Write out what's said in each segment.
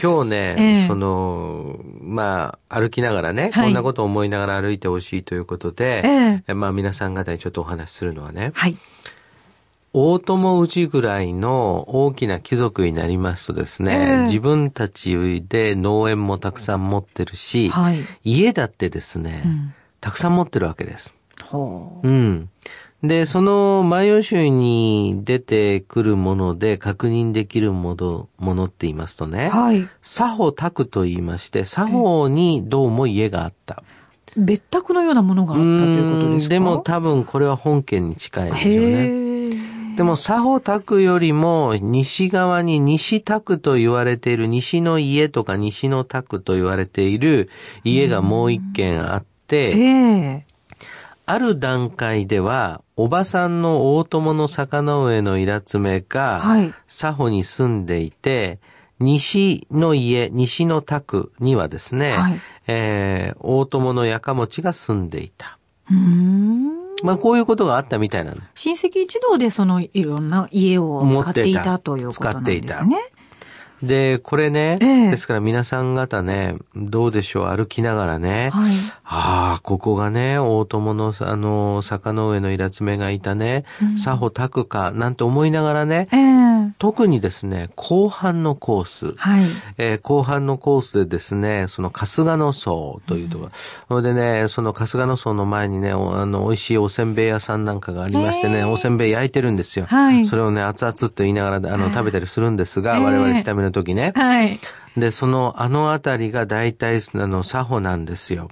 今日ね、ええその、まあ、歩きながらね、はいこんなことを思いながら歩いてほしいということで、ええまあ皆さん方にちょっとお話しするのはね、はい。大友氏ぐらいの大きな貴族になりますとですね、ええ自分たちで農園もたくさん持ってるし、はい。家だってですね、うん。たくさん持ってるわけです。ほうん。で、その万葉集に出てくるもので確認できるものものって言いますとう。ね、はい。作法宅と言いまして、作法にどうも家があった。別宅のようなものがあったということですか？うんでも多分これは本件に近いでしょうね。でも、作法宅よりも西側に西宅と言われている西の家とか西の宅と言われている家がもう一軒あって、ええ。ある段階では、おばさんの大友の坂の上のイラつめが、はい。佐保に住んでいて、西の家、西の宅にはですね、はいえー大友のやかもちが住んでいた。まあ、こういうことがあったみたいなの。親戚一同でそのいろんな家を使っていたたということなん使っていたでこれね、ええ。ですから皆さん方ね、どうでしょう、歩きながらね、はい。ああ、ここがね、大友の、あの、坂の上のイラつめがいたね、佐保拓か、なんて思いながらね、ええ。特にですね、後半のコース、はい。えー後半のコースでですね、その春日野荘というところ、それでね、その春日野荘の前にね、おあの、美味しいおせんべい屋さんなんかがありましてね、へーおせんべい焼いてるんですよ。はい。それをね、熱々と言いながら、あの、はい食べたりするんですが、えー我々下見の時ね。はい。で、その、あのあたりが大体、あの、作法なんですよ。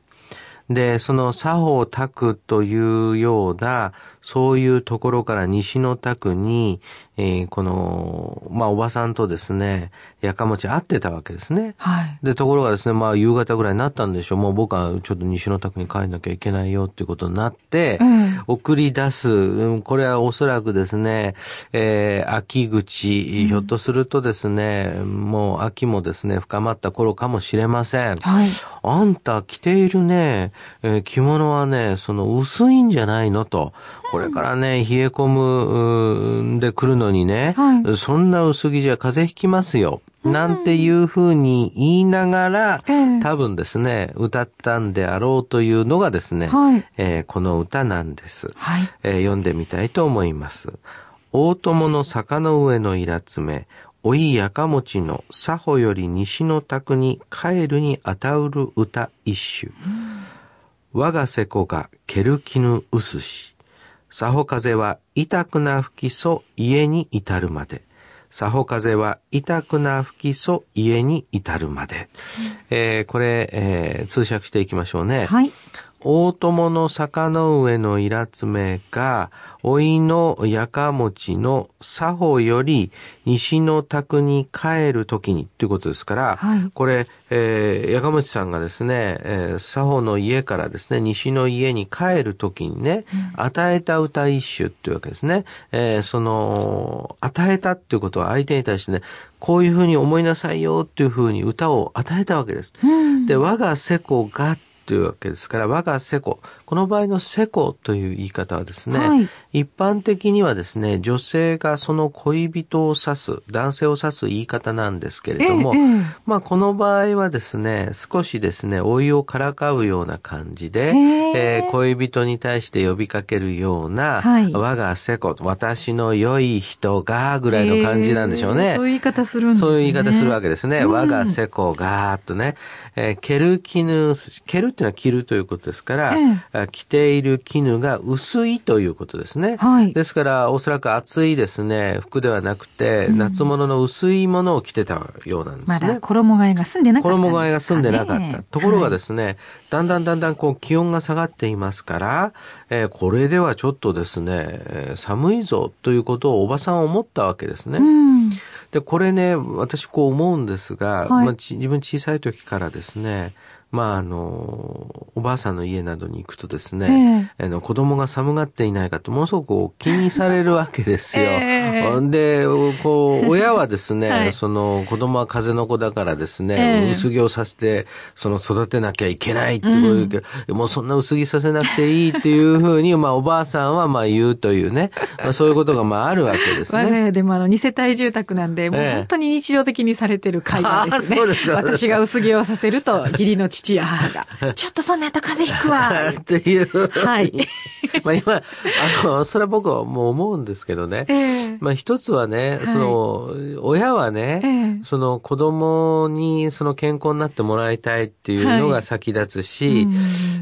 で、その作法宅というような、そういうところから西の宅に、えーこの、まあ、おばさんとですね、やかもち会ってたわけですね。はい。で、ところがですね、まあ、夕方ぐらいになったんでしょう。もう僕はちょっと西の宅に帰んなきゃいけないよっていうことになって、うん送り出す。うんこれはおそらくですね、えー秋口、ひょっとするとですね、もう秋もですね、深まった頃かもしれません。はい。あんた着ているね、えー着物はね、その薄いんじゃないのと。これからね、冷え込むうーで来るのにね、はいそんな薄着じゃ風邪ひきますよ。なんていうふうに言いながら、ええ多分ですね、歌ったんであろうというのがですね、はいえーこの歌なんです。はい。えー読んでみたいと思います。大友の坂の上のイラつめ、おいやかもちの佐保より西の宅に帰るにあたうる歌一首。我がせこがけるきぬうすし。さほ風は痛くな吹きそ家に至るまで。さほ風は痛くな吹きそ家に至るまで。えーこれ、えー通訳していきましょうね。はい。大友の坂の上のイラつめが、おいのやかもちの作法より西の宅に帰るときにっていうことですから、はいこれ、えーやかもちさんがですね、えー作法の家からですね、西の家に帰るときにね、与えた歌一首っていうわけですね。えーその、与えたっていうことは相手に対してね、こういうふうに思いなさいよっていうふうに歌を与えたわけです。うん。で、我がせこがというわけですから、我がせこ。この場合のせこという言い方はですね、はい一般的にはですね、女性がその恋人を指す、男性を指す言い方なんですけれども、まあこの場合はですね、少しですね、老いをからかうような感じで、へええー恋人に対して呼びかけるような、はい我がせこ、私の良い人が、ぐらいの感じなんでしょうね。そういう言い方するんですね。そういう言い方するわけですね。うん我がせこがーっとね。えー、ケル絹、ケルっていうのは着るということですから、えあ着ている絹が薄いということですね。はいですから、おそらく厚いですね、服ではなくて、夏物の薄いものを着てたようなんですね。まだ衣替えが済んでなかったね。衣替えが済んでなかった。ところがですね。ね、だんだんだんだんこう気温が下がっていますから、えーこれではちょっとですね、えー寒いぞということをおばさんは思ったわけですね。うん。で、これね、私こう思うんですが、はいまあ、ち自分小さい時からですね、まあ、あの、おばあさんの家などに行くとですね、あの子供が寒がっていないかとものすごく気にされるわけですよ。ええ。で、こう、親はですね、はい。その子供は風の子だからですね、ええ。薄着をさせて、その育てなきゃいけないってこう言うけど、もうそんな薄着させなくていいっていうふうに、まあおばあさんはまあ言うというね、まあそういうことがまああるわけです我がね。家でもあの、二世帯住宅なんで、もうええ本当に日常的にされてる会話ですね。あそうですか。私が薄着をさせると、義理の父や母が、ちょっとそんなやったら風邪ひくわ。っていう。はい。まあ今、あの、それは僕はもう思うんですけどね。ええまあ一つはね、はいその、親はね、ええその子供にその健康になってもらいたいっていうのが先立つし、うん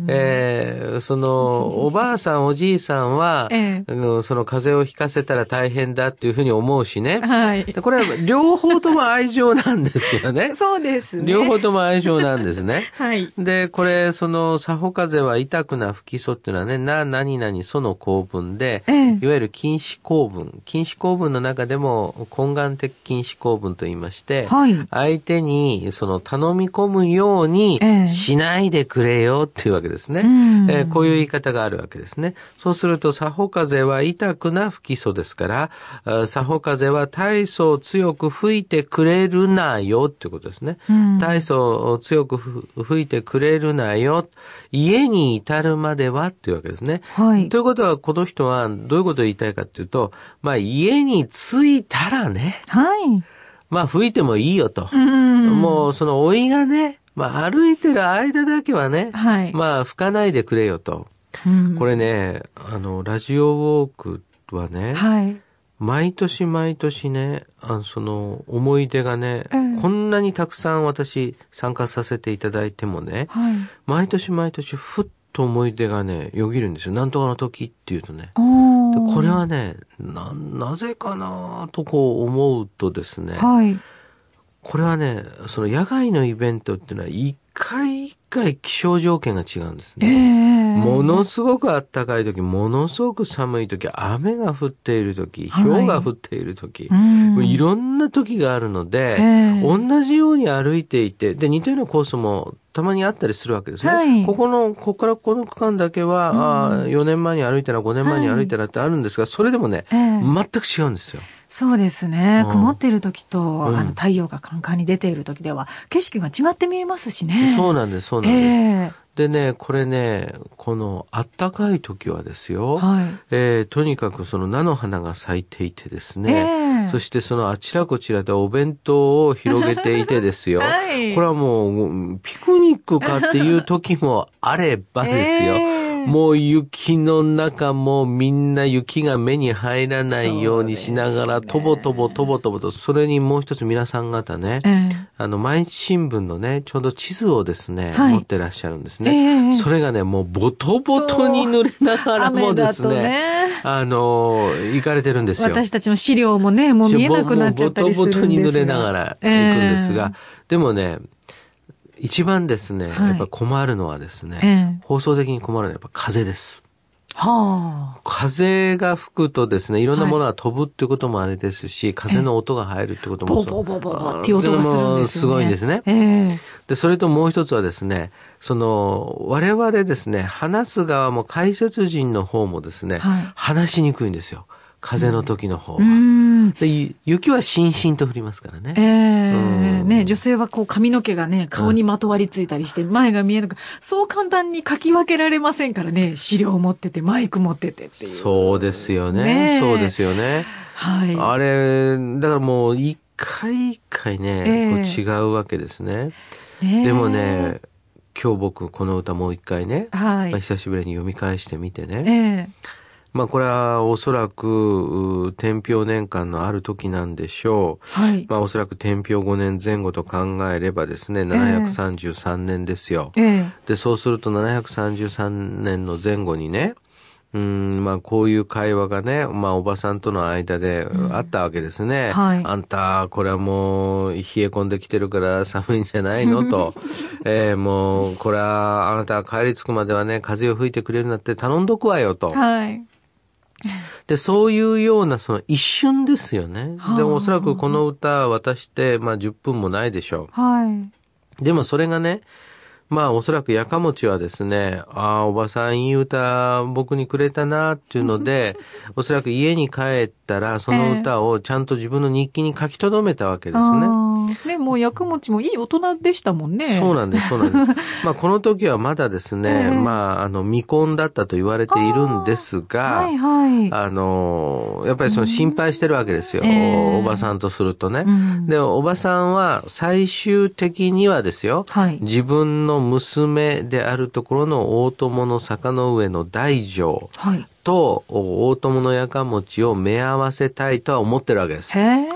えーその、おばあさん、おじいさんは、ええあのその風邪をひかせたら大変だっていうふうに思うしね。はい。でこれは両方とも愛情なんですよね。そうですね。両方とも愛情なんですね。はい。で、これ、その、作法風は痛くな不基礎っていうのはね、な、何々、その構文で、ええいわゆる禁止構文。禁止構文の中でも、根願的禁止構文と言いまして、はい相手に、その、頼み込むようにええ、しないでくれよっていうわけですね。うんえーこういう言い方があるわけですね。そうすると、作法風は痛くな不基礎ですから、あ作法風は大層強く吹いてくれるなよっていうことですね。うん大層強くふ吹いてくれるなよ。家に至るまではっていうわけですね。はいということは、この人はどういうことを言いたいかっていうと、まあ家に着いたらね、はい。まあ吹いてもいいよと。うん。もうその老いがね、まあ歩いてる間だけはね、はいまあ吹かないでくれよと。うんこれね、あの、ラジオウォークはね、はい。毎年毎年ね、あのその思い出がね、ええこんなにたくさん私参加させていただいてもね、はい。毎年毎年ふっと思い出がね、よぎるんですよ。なんとかの時っていうとね。これはね、な、なぜかなとこう思うとですね、はい。これはね、その野外のイベントっていうのは一回一回気象条件が違うんですええ。ね。ものすごく暖かい時、ものすごく寒い時、雨が降っている時、はい。氷が降っている時、うん。もういろんな時があるので、ええ。同じように歩いていて、で、似たようなコースもたまにあったりするわけですね。はい。ここの、ここからこの区間だけは、あー4年前に歩いたら5年前に歩いたらってあるんですが、それでもね、ええ。全く違うんですよ。そうですね。うん。曇っている時と、うん。あの太陽がカンカンに出ている時では、景色が違って見えますしね。そうなんです、そうなんえです。えでね、これね、この暖かい時はですよ、はい。えーとにかくその菜の花が咲いていてですね、ええ。そしてそのあちらこちらでお弁当を広げていてですよ、はい。これはもうピクニックかっていう時もあればですよ、ええもう雪の中もみんな雪が目に入らないようにしながら、とぼとぼとぼとぼと、それにもう一つ皆さん方ね、ええ。あの、毎日新聞のね、ちょうど地図をですね、はい。持ってらっしゃるんですええ。ね。それがね、もうボトボトに濡れながらもですね、ね。あの、行かれてるんですよ。私たちの資料もね、もう見えなくなっちゃったりするんですボトボトに濡れながら行くんですが、え。でもね、一番ですね、はいやっぱ困るのはですね、ええ放送的に困るのはやっぱ風です。はあ。風が吹くとですね、いろんなものが飛ぶってこともあれですし、風の音が入るってこともボそうボボボボっていう音がするんですよね。すごいんですね。ええで、それともう一つはですね、その、我々ですね、話す側も解説人の方もですね、はい話しにくいんですよ。風の時の方は。うん。でゆ雪はしんしんと降りますからね。ええうんね、女性はこう髪の毛がね、顔にまとわりついたりして、前が見えなく、そう簡単に書き分けられませんからね、資料持ってて、マイク持っててっていう。そうですよね。ねえそうですよね。はい。あれ、だからもう一回一回ね、ええこう違うわけですね。ねえでもね、今日僕この歌もう一回ね、はいまあ、久しぶりに読み返してみてね、ええまあこれはおそらく、う天平年間のある時なんでしょう。はい。まあおそらく天平5年前後と考えればですね、733年ですよ。ええで、そうすると733年の前後にね、うん、まあこういう会話がね、まあおばさんとの間であったわけですね。はいあんた、これはもう冷え込んできてるから寒いんじゃないの？と。えーもう、これはあなた帰り着くまではね、風を吹いてくれるなって頼んどくわよと。はい。で、そういうようなその一瞬ですよね。はあでもおそらくこの歌渡して、まあ10分もないでしょはい。う。でもそれがね、まあおそらくやかもちはですね、ああ、おばさんいい歌僕にくれたなっていうので、おそらく家に帰ったらその歌をちゃんと自分の日記に書き留めたわけですね。ね、もうやかもちもいい大人でしたもんね。そうなんです、そうなんです。まあこの時はまだですね、まああの未婚だったと言われているんですが、はいはい、あの、やっぱりその心配してるわけですよ。おばさんとするとね。で、おばさんは最終的にはですよ、はい、自分の娘であるところの大友の坂の上の大乗と大友のやかもちを目合わせたいとは思ってるわけです。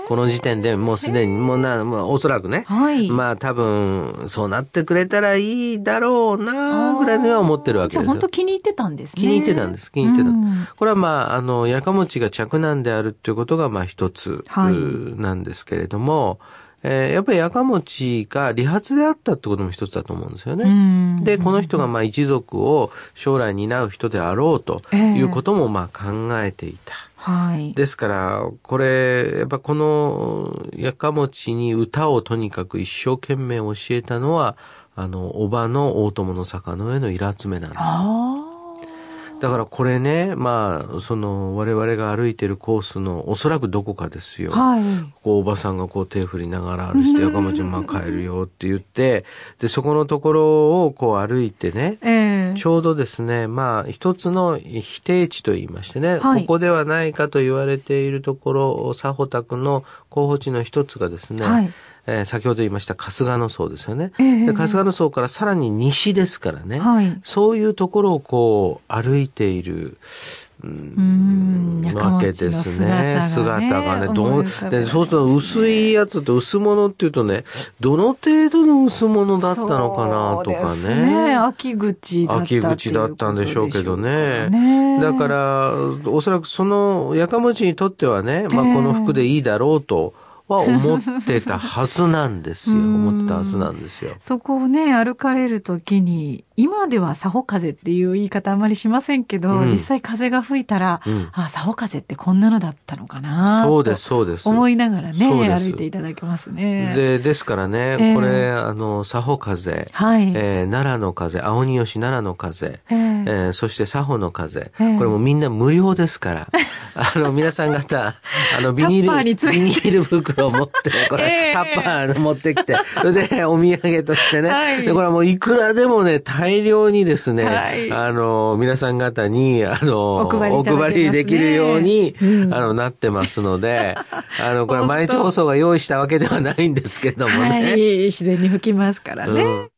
この時点でもうすでに、もうな、まあ、おそらくね、はい、まあ多分、そうなってくれたらいいだろうな、ぐらいには思ってるわけですよ。本当気に入ってたんですね。気に入ってたんです。気に入ってた。これはまあ、あの、やかもちが着難であるっていうことがまあ一つ、なんですけれども、えー、やっぱりやかもちが理髪であったってことも一つだと思うんですよね。で、この人がまあ一族を将来担う人であろうということもまあ考えていた。えー、はい、ですから、これ、やっぱこのやかもちに歌をとにかく一生懸命教えたのは、あの、おばの大友の坂の上のイラつめなんです。だからこれね、まあ、その我々が歩いてるコースのおそらくどこかですよ。はい、こうおばさんがこう手振りながら歩いて、やかもちまあ帰るよって言って、で、そこのところをこう歩いてね、えー、ちょうどですね、まあ一つの否定地と言いましてね、はい、ここではないかと言われているところ、佐保宅の候補地の一つがですね、はいえー、先ほど言いました春日野荘ですよね、えー、で春日野荘からさらに西ですからね、はい、そういうところをこう歩いている、うん、わけですね。姿がね。どでそうすると薄いやつと薄物っていうとね、どの程度の薄物だったのかなとかね。ね秋口だった秋口だったんでしょうけどね。ねだから、おそらくそのやかもちにとってはね、まあこの服でいいだろうと。えーは思ってたはずなんですよ。思ってたはずなんですよ。そこをね、歩かれるときに、今ではサホ風っていう言い方あまりしませんけど、うん、実際風が吹いたら、うん、あ、サホ風ってこんなのだったのかなそうです、そうです。思いながらね、歩いていただけますね。で、ですからね、えー、これ、あの、サホ風、はい、えー、奈良の風、青鬼吉奈良の風、えー、えー、そしてサホの風、えー、これもみんな無料ですから、あの、皆さん方、あの、ビニール、ビニール袋を持って、これ、えー、タッパー持ってきて、それで、お土産としてね、はい、で、これはもういくらでもね、大量にですね、はい、あの、皆さん方に、あの、お配り、ね、お配りできるように、うん、あの、なってますので、あの、これ毎日放送が用意したわけではないんですけどもね。はい、自然に吹きますからね。うん